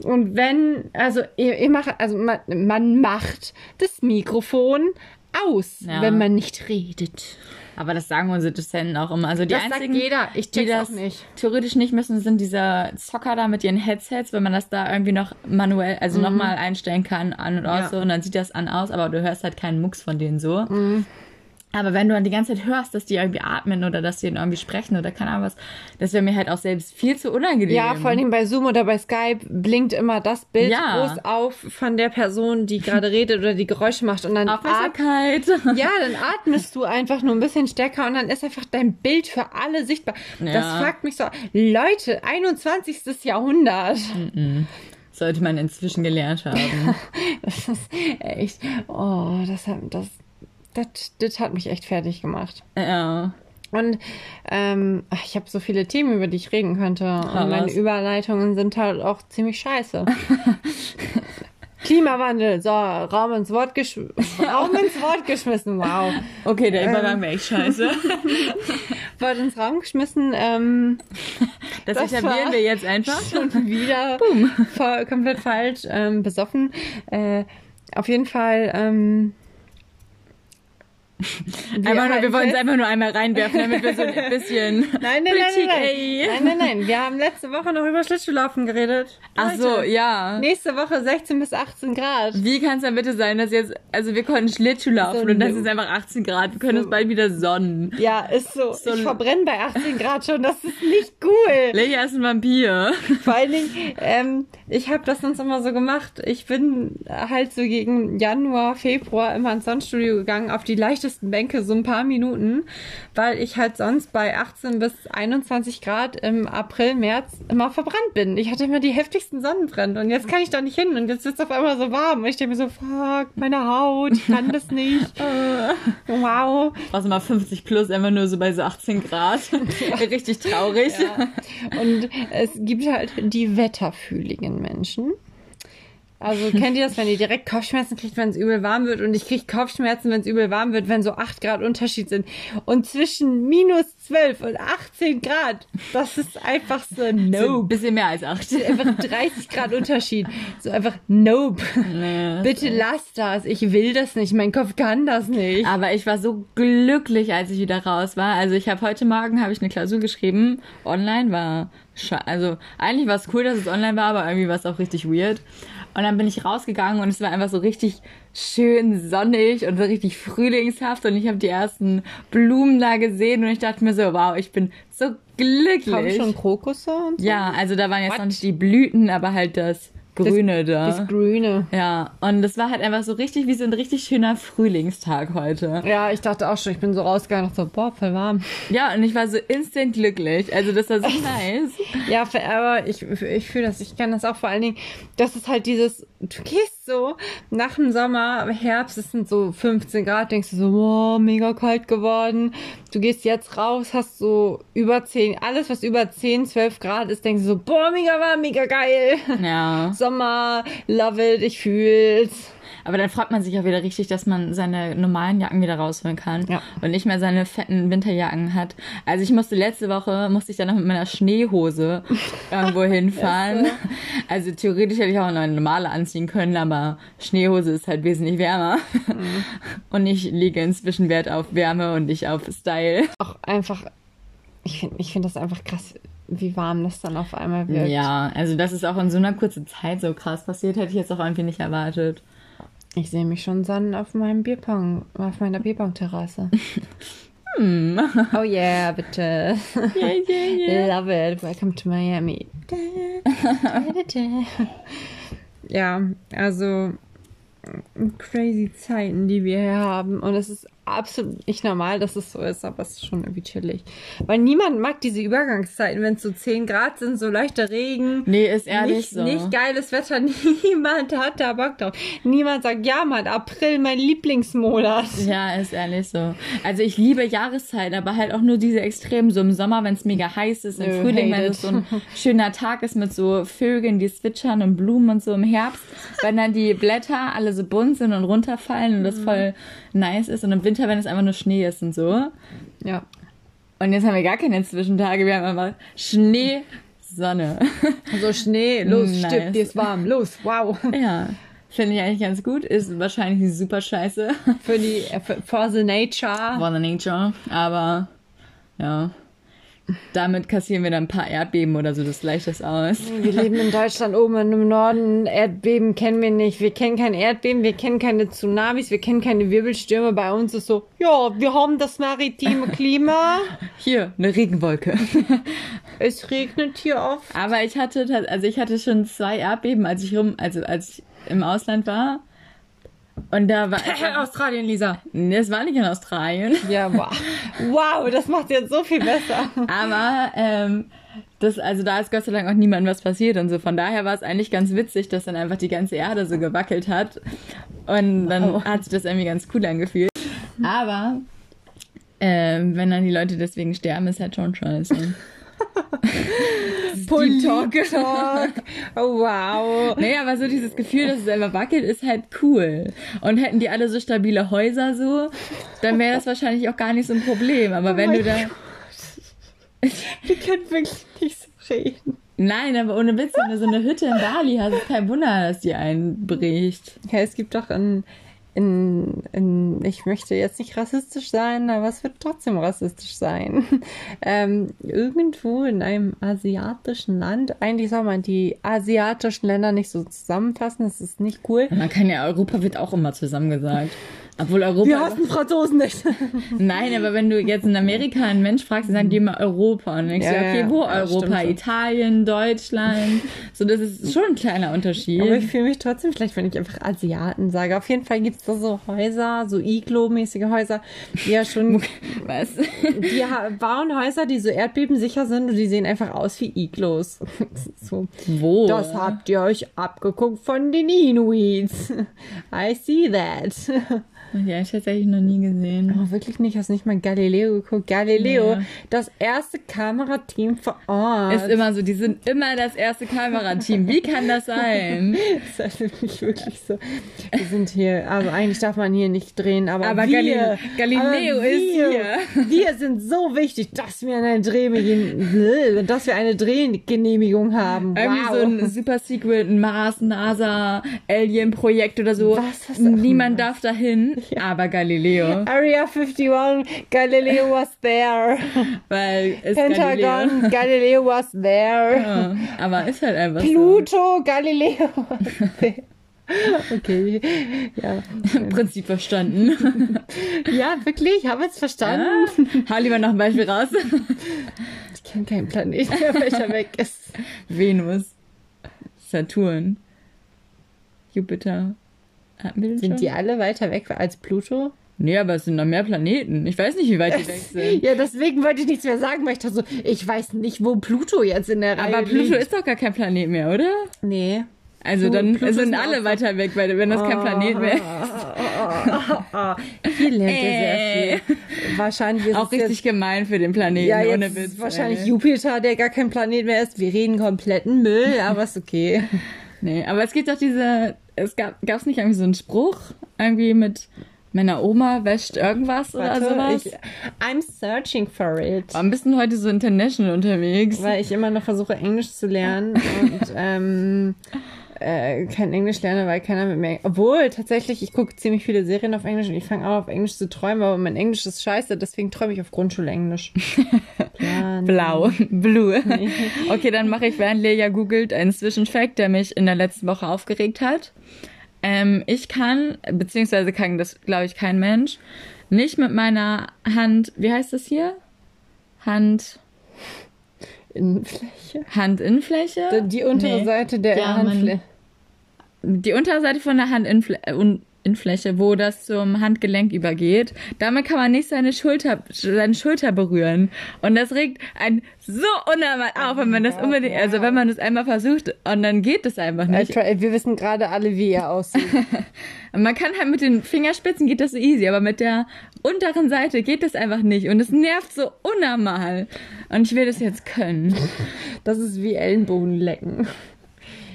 Und wenn, also ihr, ihr macht, also man, man macht das Mikrofon aus,
Ja.
wenn man nicht redet.
Aber das sagen unsere Dozenten auch immer. Also die
Das sagt
einzigen,
jeder. Ich
die das
nicht.
theoretisch nicht müssen, sind diese Zocker da mit ihren Headsets, wenn man das da irgendwie noch manuell, also nochmal einstellen kann, an und aus
Mhm. Ja.
so, und dann sieht das an aus, aber du hörst halt keinen Mucks von denen so.
Mhm.
Aber wenn du dann die ganze Zeit hörst, dass die irgendwie atmen oder dass die irgendwie sprechen oder keine Ahnung was, das wäre mir halt auch selbst viel zu unangenehm.
Ja, vor allem bei Zoom oder bei Skype blinkt immer das Bild
Ja.
groß auf von der Person, die gerade redet oder die Geräusche macht. Und dann,
Aufmerksamkeit.
ja, dann atmest du einfach nur ein bisschen stärker und dann ist einfach dein Bild für alle sichtbar. Das
Ja.
fragt mich so, Leute, 21. Jahrhundert.
Sollte man inzwischen gelernt haben.
Das ist echt, oh, das hat, das, das, das hat mich echt fertig gemacht.
ja.
Und ähm, ich habe so viele Themen, über die ich reden könnte. Und meine
was?
Überleitungen sind halt auch ziemlich scheiße. Klimawandel, so, Raum ins Wort, gesch Raum ins Wort geschmissen, wow.
Okay, der
Ähm.
Übergang wäre echt scheiße.
Wort ins Raum geschmissen, ähm,
Das,
Das
etablieren wir jetzt einfach.
schon wieder voll, komplett falsch, ähm, besoffen. Äh, auf jeden Fall, ähm,
Einfach nur, wir wollen es einfach nur einmal reinwerfen, damit wir so ein bisschen
Nein, nein, nein,
Politik,
nein,
ey.
nein. Nein, nein, nein. Wir haben letzte Woche noch über Schlittschuhlaufen geredet.
Ach so, ja.
Nächste Woche 16 bis 18 Grad.
Wie kann es denn bitte sein, dass jetzt, also wir konnten Schlittschuh laufen
So
und das ist einfach 18 Grad, wir können uns bald wieder sonnen.
Ja, ist so.
So
ich verbrenne bei 18 Grad schon. Das ist nicht cool.
Leia ist ein Vampir.
Vor allen Dingen, ähm, ich habe das sonst immer so gemacht. Ich bin halt so gegen Januar, Februar immer ins Sonnenstudio gegangen, auf die leichtesten Bänke, so ein paar Minuten, weil ich halt sonst bei 18 bis 21 Grad im April, März immer verbrannt bin. Ich hatte immer die heftigsten Sonnenbrände und jetzt kann ich da nicht hin und jetzt ist es auf einmal so warm. Und ich denke mir so, fuck, meine Haut, ich kann das nicht. wow.
Was immer 50 plus, einfach nur so bei so 18 Grad. Richtig traurig.
Ja. Und es gibt halt die wetterfühligen Menschen. Also kennt ihr das, wenn ihr direkt Kopfschmerzen kriegt, wenn es übel warm wird? Und ich kriege Kopfschmerzen, wenn es übel warm wird, wenn so 8 Grad Unterschied sind. Und zwischen minus 12 und 18 Grad. Das ist einfach so
So
nope.
ein bisschen mehr als acht.
Einfach 30 Grad Unterschied. So einfach nope.
Nee.
Bitte lass das. Ich will das nicht. Mein Kopf kann das nicht.
Aber ich war so glücklich, als ich wieder raus war. Also ich habe heute Morgen habe ich eine Klausur geschrieben. Online war also eigentlich war es cool, dass es online war, aber irgendwie war es auch richtig weird. Und dann bin ich rausgegangen und es war einfach so richtig schön sonnig und so richtig frühlingshaft und ich habe die ersten Blumen da gesehen und ich dachte mir so, wow, ich bin so
Haben
glücklich.
schon Krokusse und so?
Ja, also da waren jetzt
What?
noch nicht die Blüten, aber halt das Grüne da.
Das Grüne.
ja, und es war halt einfach so richtig wie so ein richtig schöner Frühlingstag heute.
Ja, ich dachte auch schon, ich bin so rausgegangen und so, boah, voll warm.
Ja, und ich war so instant glücklich. Also das war so nice.
Ja, aber ich, ich fühle das, ich kann das auch vor allen Dingen, das ist halt dieses, du gehst so nach dem Sommer, Herbst, es sind so 15 Grad, denkst du so, boah, mega kalt geworden. Du gehst jetzt raus, hast so über 10, alles was über 10, 12 Grad ist, denkst du so, boah, mega warm, mega geil.
Ja.
Sommer, love it, ich fühl's.
Aber dann freut man sich auch wieder richtig, dass man seine normalen Jacken wieder rausholen kann.
Ja.
Und nicht mehr seine fetten Winterjacken hat. Also ich musste letzte Woche, musste ich dann noch mit meiner Schneehose irgendwo hinfahren. Also theoretisch hätte ich auch noch eine normale anziehen können, aber Schneehose ist halt wesentlich wärmer. Und ich lege inzwischen Wert auf Wärme und nicht auf Style.
Auch einfach, ich finde ich find das einfach krass, wie warm das dann auf einmal wird.
Ja, also dass es auch in so einer kurzen Zeit so krass passiert, hätte ich jetzt auch irgendwie nicht erwartet.
Ich sehe mich schon sonnen auf meinem Bierpong, auf meiner Bierpong-Terrasse.
Hm.
Oh yeah, bitte.
Yeah, yeah, yeah.
Love it. Welcome to Miami. Ja, also crazy Zeiten, die wir hier haben. Und es ist absolut nicht normal, dass es so ist, aber es ist schon irgendwie chillig. Weil niemand mag diese Übergangszeiten, wenn es so 10 Grad sind, so leichter Regen.
Nee, ist ehrlich
nicht,
so.
nicht geiles Wetter, niemand hat da Bock drauf. Niemand sagt, ja, Mann, April, mein Lieblingsmonat.
Ja, ist ehrlich so. Also ich liebe Jahreszeiten, aber halt auch nur diese Extremen. So im Sommer, wenn es mega heiß ist, im
Nö,
Frühling, wenn es so ein schöner Tag ist mit so Vögeln, die zwitschern und Blumen und so im Herbst, wenn dann die Blätter alle so bunt sind und runterfallen und das
Mhm.
voll nice ist. Und im Winter, wenn es einfach nur Schnee ist und so.
Ja.
Und jetzt haben wir gar keine Zwischentage, wir haben einfach Schnee, Sonne.
So Schnee, los,
Nice.
stirb, dir ist warm, los, wow.
ja. Finde ich eigentlich ganz gut. Ist wahrscheinlich super scheiße.
Für die, äh, for the nature.
For the nature. Aber ja. Damit kassieren wir dann ein paar Erdbeben oder so, das gleicht das aus.
Wir leben in Deutschland oben im Norden. Erdbeben kennen wir nicht. Wir kennen kein Erdbeben, wir kennen keine Tsunamis, wir kennen keine Wirbelstürme. Bei uns ist so, ja, wir haben das maritime Klima.
Hier, eine Regenwolke.
Es regnet hier oft.
Aber ich hatte, also ich hatte schon zwei Erdbeben, als ich rum, also als ich im Ausland war. Und da war,
Australien, Lisa.
nee, es war nicht in Australien.
Ja, wow. Wow, das macht jetzt so viel besser.
Aber ähm, das, also da ist Gott sei Dank auch niemandem was passiert und so. Von daher war es eigentlich ganz witzig, dass dann einfach die ganze Erde so gewackelt hat. Und dann
Wow.
hat sich das irgendwie ganz cool angefühlt. Aber ähm, wenn dann die Leute deswegen sterben, ist halt schon scheiße.
Deep Talk. Oh, wow.
Nee, aber so dieses Gefühl, dass es einfach wackelt, ist halt cool. Und hätten die alle so stabile Häuser so, dann wäre das wahrscheinlich auch gar nicht so ein Problem. Aber wenn
mein
du da.
Wir können wirklich nicht so reden.
Nein, aber ohne Witz, wenn du so eine Hütte in Bali hast, ist kein Wunder, dass die einbricht.
Ja, es gibt doch in, in, in, ich möchte jetzt nicht rassistisch sein, aber es wird trotzdem rassistisch sein. Ähm, irgendwo in einem asiatischen Land, eigentlich soll man die asiatischen Länder nicht so zusammenfassen, das ist nicht cool.
Man kann ja, Europa wird auch immer zusammengesagt. Obwohl Europa.
Wir hassen Franzosen nicht.
Nein, aber wenn du jetzt in Amerika einen Mensch fragst, dann sagen die immer Europa. Und dann denkst
Ja,
du, okay, wo
ja,
Europa? Italien, Deutschland. So, das ist schon ein kleiner Unterschied.
Aber ich fühle mich trotzdem schlecht, wenn ich einfach Asiaten sage. Auf jeden Fall gibt es da so Häuser, so Iglo-mäßige Häuser, die ja schon
Was?
Die bauen Häuser, die so erdbebensicher sind und die sehen einfach aus wie Iglos. so.
Wo?
Das habt ihr euch abgeguckt von den Inuits. I see that.
Ja, ich tatsächlich noch nie gesehen.
Oh, wirklich nicht? Hast nicht mal Galileo geguckt? Galileo,
Nee.
das erste Kamerateam vor Ort.
Ist immer so, die sind immer das erste Kamerateam. Wie kann das sein?
Das ist wirklich, wirklich so. Wir sind hier, also eigentlich darf man hier nicht drehen, aber,
Aber
wir,
Galileo- Galileo
aber
ist
wir,
hier.
Wir sind so wichtig, dass wir eine Drehgenehmigung, dass wir eine Drehgenehmigung haben.
Irgendwie
wow.
so ein Super Secret, ein Mars, NASA, Alien-Projekt oder so.
Was
Niemand darf dahin, aber Galileo.
Area 51, Galileo was there.
Weil es
Pentagon,
Galileo.
Galileo was there.
Ja, aber ist halt einfach so.
Pluto, Galileo was there. Okay, ja.
Im Prinzip verstanden.
Ja, wirklich, habe jetzt verstanden.
Hau lieber noch ein Beispiel raus.
Ich kenne keinen Planeten welcher weg ist.
Venus, Saturn, Jupiter.
Sind
schon?
die alle weiter weg als Pluto?
Nee, aber es sind noch mehr Planeten. Ich weiß nicht, wie weit die weg sind.
Ja, deswegen wollte ich nichts mehr sagen, weil ich dachte so, ich weiß nicht, wo Pluto jetzt in der Reihe
Aber Pluto
liegt.
ist doch gar kein Planet mehr, oder?
Nee.
Also
Plu-
dann
Pluto
sind
ist
alle weiter weg, weil wenn das kein Planet mehr ist.
Hier lernt ihr sehr
Äh.
viel. Wahrscheinlich ist
Auch
es
richtig gemein für den Planeten,
ja,
ohne Witz.
ist wahrscheinlich. Jupiter, der gar kein Planet mehr ist. Wir reden kompletten Müll, aber ist okay.
Nee, aber es gibt doch diese, es gab gab's nicht irgendwie so einen Spruch, irgendwie mit meiner Oma wäscht irgendwas oder
Warte,
sowas?
ich, I'm searching for it.
War ein bisschen heute so international unterwegs.
Weil ich immer noch versuche, Englisch zu lernen und ähm, äh, kein Englisch lerne, weil keiner mit mir. Obwohl, tatsächlich, ich gucke ziemlich viele Serien auf Englisch und ich fange auch auf Englisch zu träumen, aber mein Englisch ist scheiße, deswegen träume ich auf Grundschulenglisch.
Blau, blue. Okay, dann mache ich, während Lea googelt, einen Zwischenfact, der mich in der letzten Woche aufgeregt hat. Ähm, ich kann, beziehungsweise kann das, glaube ich, kein Mensch, nicht mit meiner Hand, wie heißt das hier? Hand,
Innenfläche.
Handinnenfläche?
Die untere
Nee.
Seite der
Ja,
Handfläche.
Die Unterseite von der Handinnenfläche, Innenfläche, wo das zum Handgelenk übergeht. Damit kann man nicht seine Schulter, seine Schulter berühren. Und das regt einen so unnormal auf, wenn man das unbedingt, also wenn man das einmal versucht und dann geht es einfach
Äh,
nicht.
try- Wir wissen gerade alle, wie er aussieht.
Man kann halt mit den Fingerspitzen geht das so easy, aber mit der unteren Seite geht das einfach nicht. Und es nervt so unnormal. Und ich will das jetzt können.
Das ist wie Ellenbogenlecken.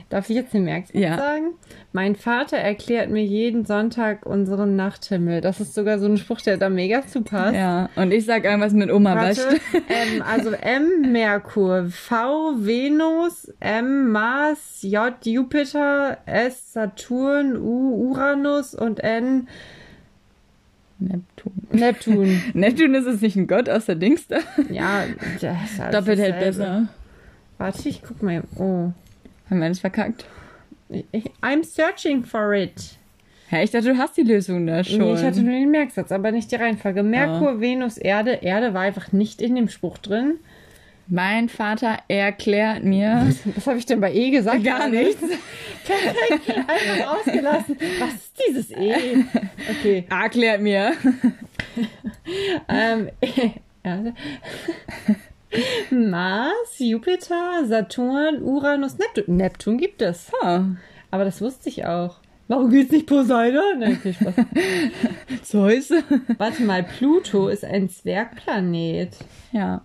Darf ich jetzt den Merksatz
Ja.
sagen? Mein Vater erklärt mir jeden Sonntag unseren Nachthimmel. Das ist sogar so ein Spruch, der da mega zu passt.
Ja. Und ich sag irgendwas mit Oma
Warte, ähm, also M Merkur, V Venus, M Mars, J Jupiter, S Saturn, U Uranus und N
Neptun.
Neptun.
Neptun ist es nicht ein Gott aus der Dings da?
ja, das ist alles
Doppelt hält besser.
Warte, ich guck mal. Oh.
Haben wir das verkackt?
I'm searching for it.
Hä, ich dachte, du hast die Lösung da schon.
Nee, ich hatte nur den Merksatz, aber nicht die Reihenfolge. Merkur, Venus, Erde. Erde war einfach nicht in dem Spruch drin.
mein Vater erklärt mir.
Was habe ich denn bei E gesagt?
Gar nichts.
Perfekt, einfach ausgelassen. Was ist dieses E? Okay.
Erklärt mir.
Ähm, Erde. Mars, Jupiter, Saturn, Uranus, Neptun. Neptun gibt es.
Oh,
Aber das wusste ich auch. Warum geht's nicht Poseidon? Nein, okay, Spaß.
Zeus.
Warte mal, Pluto ist ein Zwergplanet.
Ja.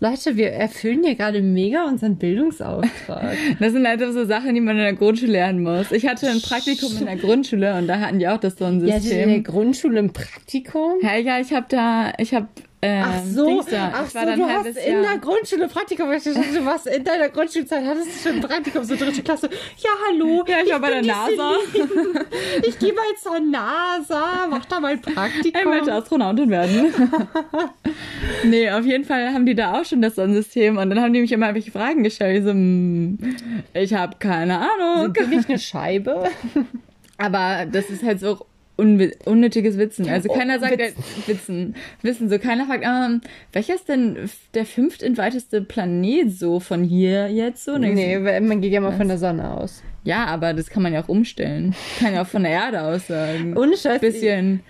Leute, wir erfüllen hier gerade mega unseren Bildungsauftrag.
Das sind halt so Sachen, die man in der Grundschule lernen muss. Ich hatte ein Praktikum in der Grundschule und da hatten die auch das so ein
Ja, die in der
System.
Grundschule im Praktikum?
Ja, ja, ich habe da, ich habe ähm,
Ach so,
da.
ach
ich
so du hast
halbes
in
Jahr.
der Grundschule Praktikum. Ich dachte, du warst in deiner Grundschulzeit, hattest du schon ein Praktikum, so dritte Klasse. Ja, hallo.
Ja, ich war bei der NASA.
Celine. Ich gehe mal zur NASA, mach da mal ein
Ich
Praktikum.
wollte Astronautin werden. nee, auf jeden Fall haben die da auch schon das Sonnensystem und dann haben die mich immer welche Fragen gestellt. Ich so, hm, ich habe keine Ahnung.
Bin ich eine Scheibe?
Aber das ist halt so unwi- unnötiges Witzen. Also
Oh,
keiner sagt
Witz.
ja, Witzen. Wissen so. Keiner fragt, ähm, welcher ist denn der fünftentweiteste Planet so von hier jetzt so?
Nee, weil man geht ja mal von der Sonne aus.
Ja, aber das kann man ja auch umstellen. Kann ja auch von der Erde aus sagen.
Ohne Scheiß.
Bisschen.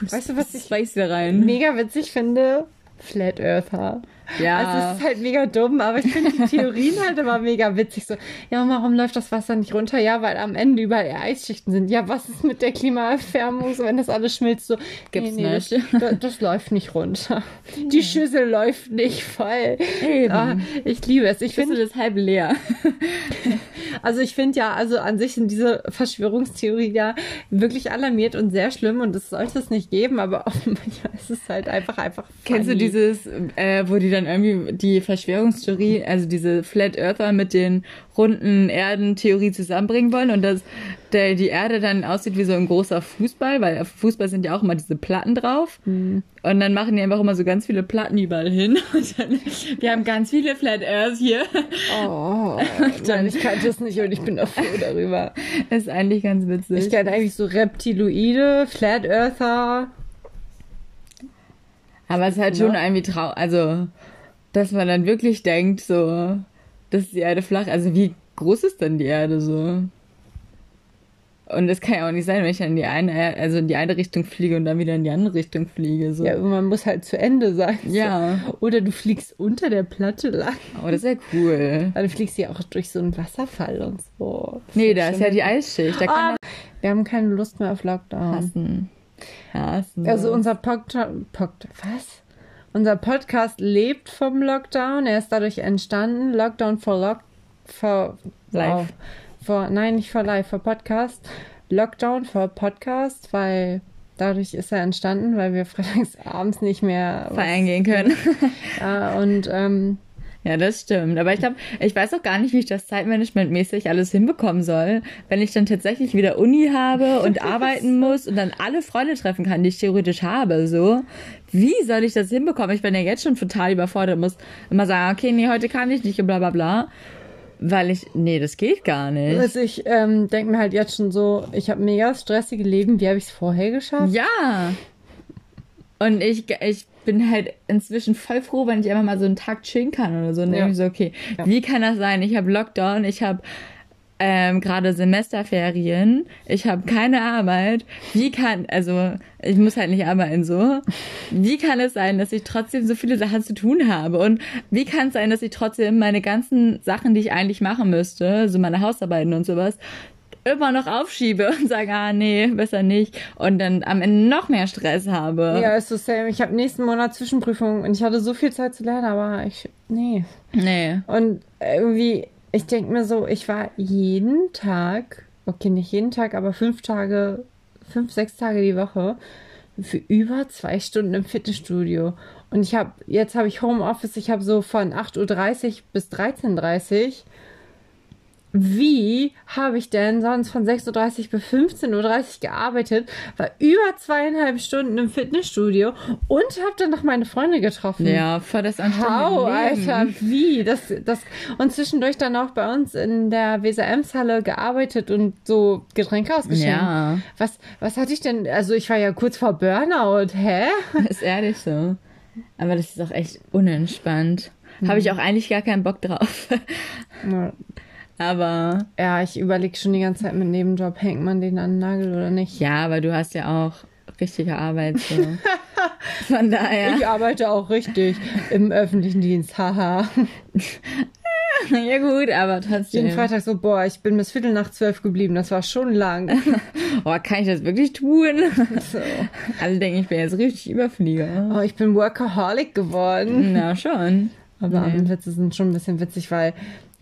Weißt du, was ich
Spice da rein.
mega witzig finde? Flat Earther.
Ja.
Also es ist halt mega dumm, aber ich finde die Theorien halt immer mega witzig. So, ja, warum läuft das Wasser nicht runter? Ja, weil am Ende überall Eisschichten sind. Ja, was ist mit der Klimaerwärmung, so, wenn das alles schmilzt? So,
Gibt's
das,
nicht.
das, das läuft nicht runter. Die Schüssel läuft nicht voll. Ah, ich liebe es. Ich finde,
das halb leer?
also ich finde ja, also an sich sind diese Verschwörungstheorien ja wirklich alarmiert und sehr schlimm und es sollte es nicht geben, aber manchmal ist es halt einfach, einfach
Kennst du
funny.
dieses, äh, wo die dann irgendwie die Verschwörungstheorie, also diese Flat Earther mit den runden Erden-Theorie zusammenbringen wollen und dass der, die Erde dann aussieht wie so ein großer Fußball, weil auf Fußball sind ja auch immer diese Platten drauf. Und dann machen die einfach immer so ganz viele Platten überall hin. Und dann, wir haben ganz viele Flat Earths hier.
Oh, nein, ich kannte es nicht und ich bin auch froh darüber.
Das ist eigentlich ganz witzig.
Ich kenne eigentlich so Reptiloide, Flat Earther.
Aber es ist halt schon
Ja.
irgendwie trau, also, dass man dann wirklich denkt, so, dass die Erde flach, also wie groß ist denn die Erde so? Und es kann ja auch nicht sein, wenn ich dann in die eine, also in die eine Richtung fliege und dann wieder in die andere Richtung fliege, so.
Ja, man muss halt zu Ende sein.
Ja.
So. Oder du fliegst unter der Platte lang.
Oh, das ist ja cool.
Dann fliegst du ja auch durch so einen Wasserfall und so.
Nee, da ist ja die Eisschicht, da
Ah, wir haben keine Lust mehr auf Lockdown.
hassen. Hassen.
Also unser Podcast, was? Unser Podcast lebt vom Lockdown. Er ist dadurch entstanden. Lockdown for Lock, for
Live.
For, nein, nicht for live, for Podcast. Lockdown for Podcast, weil dadurch ist er entstanden, weil wir freitags abends nicht mehr
feiern gehen können.
äh, und ähm,
Ja, das stimmt. Aber ich glaube, ich weiß auch gar nicht, wie ich das zeitmanagementmäßig alles hinbekommen soll, wenn ich dann tatsächlich wieder Uni habe und arbeiten muss und dann alle Freunde treffen kann, die ich theoretisch habe. So, wie soll ich das hinbekommen? Ich bin ja jetzt schon total überfordert, muss immer sagen, okay, nee, heute kann ich nicht und bla bla bla. Weil ich, nee, das geht gar nicht.
also ich ähm, denke mir halt jetzt schon so, ich habe mega stressige Leben. Wie habe ich es vorher geschafft?
Ja. Und ich, ich bin halt inzwischen voll froh, wenn ich einfach mal so einen Tag chillen kann oder so. Und
Ja.
irgendwie so, okay,
Ja.
wie kann das sein? Ich habe Lockdown, ich habe ähm, gerade Semesterferien, ich habe keine Arbeit. Wie kann, also ich muss halt nicht arbeiten so. Wie kann es sein, dass ich trotzdem so viele Sachen zu tun habe? Und wie kann es sein, dass ich trotzdem meine ganzen Sachen, die ich eigentlich machen müsste, so meine Hausarbeiten und sowas, immer noch aufschiebe und sage, ah nee, besser nicht. Und dann am Ende noch mehr Stress habe.
Ja, ist so same. Ich habe nächsten Monat Zwischenprüfung und ich hatte so viel Zeit zu lernen, aber ich, nee.
Nee.
Und irgendwie, ich denke mir so, ich war jeden Tag, okay, nicht jeden Tag, aber fünf Tage, fünf, sechs Tage die Woche für über zwei Stunden im Fitnessstudio. Und ich habe, jetzt habe ich Homeoffice, ich habe so von 8.30 Uhr bis 13.30 Uhr. Wie habe ich denn sonst von 6.30 Uhr bis 15.30 Uhr gearbeitet, war über zweieinhalb Stunden im Fitnessstudio und habe dann noch meine Freunde getroffen.
Ja, voll das Leben.
Alter, wie? Das, das, und zwischendurch dann auch bei uns in der Weser-Ems-Halle gearbeitet und so Getränke ausgeschenkt.
Ja,
Was, was hatte ich denn? Also, ich war ja kurz vor Burnout, hä?
ist ehrlich so. Aber das ist auch echt unentspannt. Habe ich auch eigentlich gar keinen Bock drauf. Aber
Ja, ich überlege schon die ganze Zeit mit Nebenjob, hängt man den an den Nagel oder nicht?
ja, aber du hast ja auch richtige Arbeit. So. Von daher.
Ich arbeite auch richtig im öffentlichen Dienst, haha.
Ja gut, aber trotzdem.
Jeden Freitag so, boah, ich bin bis Viertel nach zwölf geblieben, das war schon lang.
Oh, kann ich das wirklich tun?
So.
Alle denken, ich bin jetzt richtig Überflieger.
Oh, ich bin Workaholic geworden.
Na schon.
Aber
Nee.
Beamtenwitze sind schon ein bisschen witzig, weil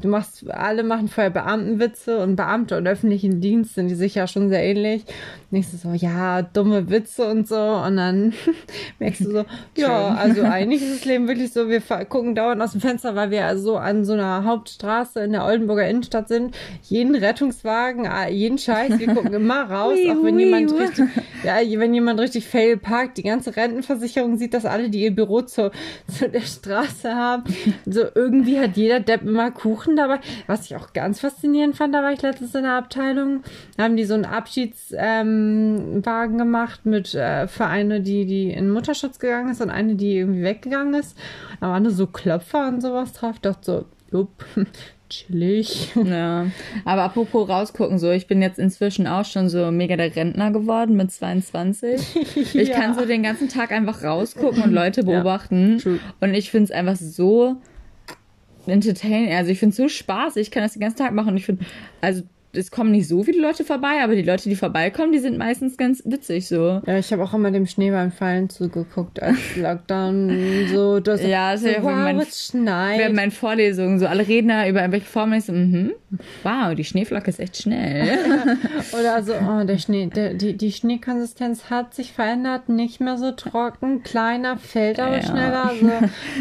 du machst, alle machen vorher Beamtenwitze und Beamte und öffentlichen Dienst sind die sich ja schon sehr ähnlich. Nächstes so, ja, dumme Witze und so. Und dann merkst du so, ja, also eigentlich ist das Leben wirklich so, wir gucken dauernd aus dem Fenster, weil wir so an so einer Hauptstraße in der Oldenburger Innenstadt sind. Jeden Rettungswagen, jeden Scheiß, wir gucken immer raus,
Ui,
auch wenn
ui,
jemand
ui.
richtig, ja, wenn jemand richtig fail parkt, die ganze Rentenversicherung sieht, dass alle, die ihr Büro zu, zu der Straße haben. So irgendwie hat jeder Depp immer Kuchen dabei. Was ich auch ganz faszinierend fand, da war ich letztens in der Abteilung, da haben die so einen Abschiedswagen ähm, gemacht mit äh, für eine, die, die in Mutterschutz gegangen ist und eine, die irgendwie weggegangen ist. Da waren da so Klopfer und sowas drauf. Ich dachte so, Jupp. Chillig.
Ja. Aber apropos rausgucken, so, ich bin jetzt inzwischen auch schon so mega der Rentner geworden mit 22. Ich
Ja.
kann so den ganzen Tag einfach rausgucken und Leute beobachten.
true.
und ich finde es einfach so entertaining. Also ich finde es so spaßig. Ich kann das den ganzen Tag machen. Ich finde, also es kommen nicht so viele Leute vorbei, aber die Leute, die vorbeikommen, die sind meistens ganz witzig so.
Ja, ich habe auch immer dem Schnee beim Fallen zugeguckt, als Lockdown so. Das,
Ja, das
so,
ja
wow,
mein-
es schneit.
Während meinen Vorlesungen so alle Redner über irgendwelche Formeln so, mhm, wow, die Schneeflocke ist echt schnell.
Oder so, oh, der Schnee, der, die, die Schneekonsistenz hat sich verändert, nicht mehr so trocken, kleiner, fällt aber
Ja.
schneller.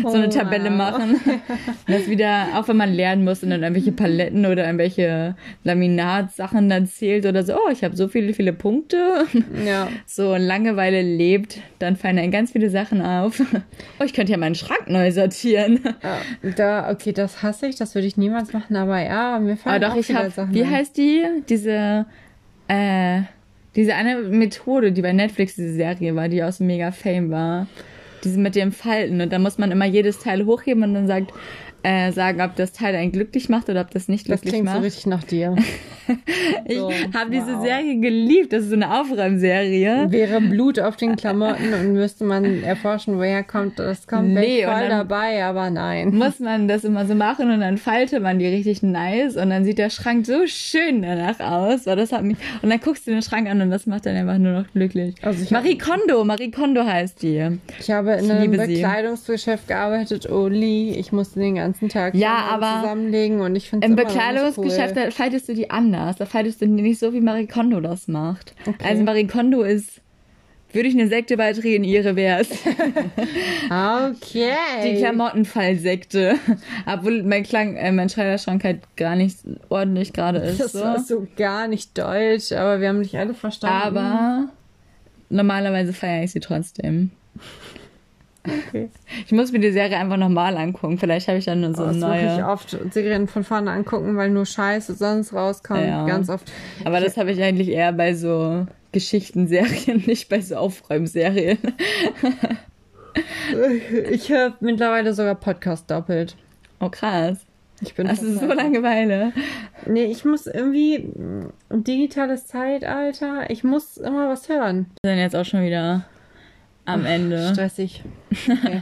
So,
so eine
Oh,
Tabelle
wow.
machen. Das wieder, auch wenn man lernen muss und dann irgendwelche Paletten oder irgendwelche Laminatsachen dann zählt oder so, oh, ich habe so viele, viele Punkte.
Ja.
So Langeweile lebt, dann fallen einem ganz viele Sachen auf. Oh, ich könnte ja meinen Schrank neu sortieren.
ja. Da, okay, das hasse ich, das würde ich niemals machen, aber ja, mir fallen
Aber doch,
auch
ich
viele
habe,
Sachen
wie
ein.
heißt die? Diese, äh, diese eine Methode, die bei Netflix diese Serie war, die aus mega Fame war. Diese mit dem Falten. Und da muss man immer jedes Teil hochheben und dann sagt, äh, sagen, ob das Teil einen glücklich macht oder ob das nicht
Das
glücklich
klingt so
macht.
richtig nach dir.
ich
so,
habe diese
wow.
Serie geliebt. Das ist so eine Aufräumserie.
Wäre Blut auf den Klamotten und müsste man erforschen, woher kommt das kommt,
Nee,
voll dabei, aber nein.
Muss man das immer so machen und dann faltet man die richtig nice und dann sieht der Schrank so schön danach aus. Weil das hat mich, und dann guckst du den Schrank an und das macht dann einfach nur noch glücklich.
Also
Marie Kondo, Marie Kondo heißt die.
Ich habe in
Ich
einem
sie.
Bekleidungsgeschäft gearbeitet, Oli. Ich musste den ganzen Tag
Ja, aber
zusammenlegen und ich finde
Im
nicht
Bekleidungsgeschäft,
cool.
da faltest du die anders. Da faltest du nicht so, wie Marie Kondo das macht.
Okay.
Also Marie Kondo ist, würde ich eine Sekte beitreten, ihre wär's.
Okay.
Die Klamottenfallsekte. Obwohl mein Klang, äh, mein Schreiderschrank halt gar nicht ordentlich gerade ist.
Das
so.
war so gar nicht deutsch, aber wir haben dich alle verstanden.
Aber normalerweise feiere ich sie trotzdem.
Okay.
Ich muss mir die Serie einfach nochmal angucken. Vielleicht habe ich dann nur so
das
eine
mache ich
neue.
oft Serien von vorne angucken, weil nur Scheiße sonst rauskommt.
Ja.
Ganz oft.
Aber das habe ich eigentlich eher bei so Geschichtenserien, nicht bei so Aufräumserien.
Ich höre mittlerweile sogar Podcast doppelt.
Oh krass.
Ich bin
Das ist so Langeweile.
Nee, ich muss irgendwie digitales Zeitalter. Ich muss immer was hören.
Wir sind jetzt auch schon wieder am Ende.
Stressig. Okay.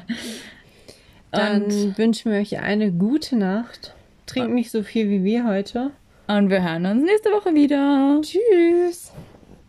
Dann
Und,
wünschen wir euch eine gute Nacht. Trinkt nicht so viel wie wir heute.
und wir hören uns nächste Woche wieder.
Tschüss.